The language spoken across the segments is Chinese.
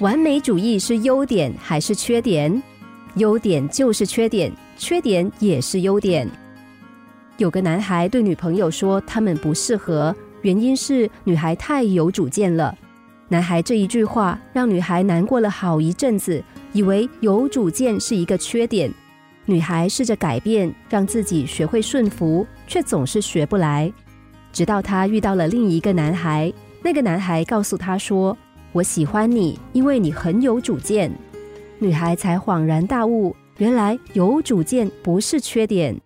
完美主义是优点还是缺点？优点就是缺点，缺点也是优点。有个男孩对女朋友说他们不适合，原因是女孩太有主见了。男孩这一句话让女孩难过了好一阵子，以为有主见是一个缺点。女孩试着改变，让自己学会顺服，却总是学不来。直到她遇到了另一个男孩，那个男孩告诉她说：“我喜欢你，因为你很有主见。”女孩才恍然大悟，原来有主见不是缺点。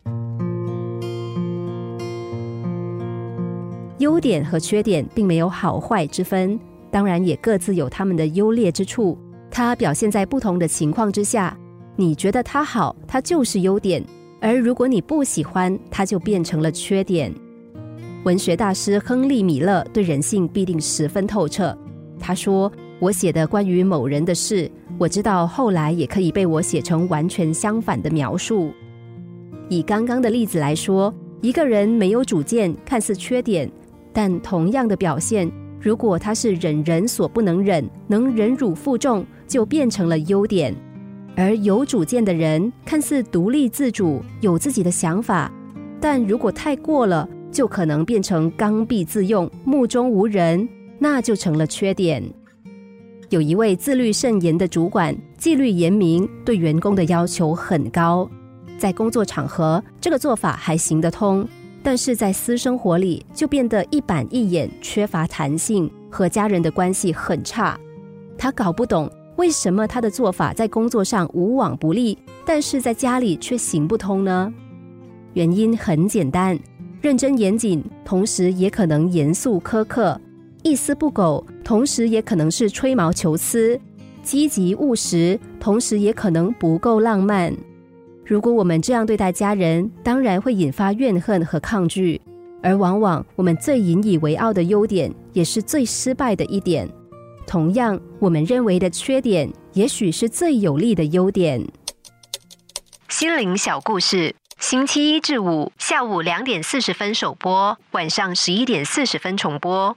优点和缺点并没有好坏之分，当然也各自有他们的优劣之处。它表现在不同的情况之下，你觉得它好，它就是优点；而如果你不喜欢，它就变成了缺点。文学大师亨利·米勒对人性必定十分透彻。他说：“我写的关于某人的事，我知道后来也可以被我写成完全相反的描述。以刚刚的例子来说，一个人没有主见，看似缺点。”但同样的表现，如果他是忍人所不能忍，能忍辱负重，就变成了优点；而有主见的人，看似独立自主，有自己的想法，但如果太过了，就可能变成刚愎自用、目中无人，那就成了缺点。有一位自律甚严的主管，纪律严明，对员工的要求很高，在工作场合，这个做法还行得通。但是在私生活里就变得一板一眼，缺乏弹性，和家人的关系很差。他搞不懂为什么他的做法在工作上无往不利，但是在家里却行不通呢？原因很简单：认真严谨，同时也可能严肃苛刻；一丝不苟，同时也可能是吹毛求疵；积极务实，同时也可能不够浪漫。如果我们这样对待家人，当然会引发怨恨和抗拒，而往往我们最引以为傲的优点，也是最失败的一点。同样，我们认为的缺点，也许是最有利的优点。心灵小故事，星期一至五下午两点四十分首播，晚上十一点四十分重播。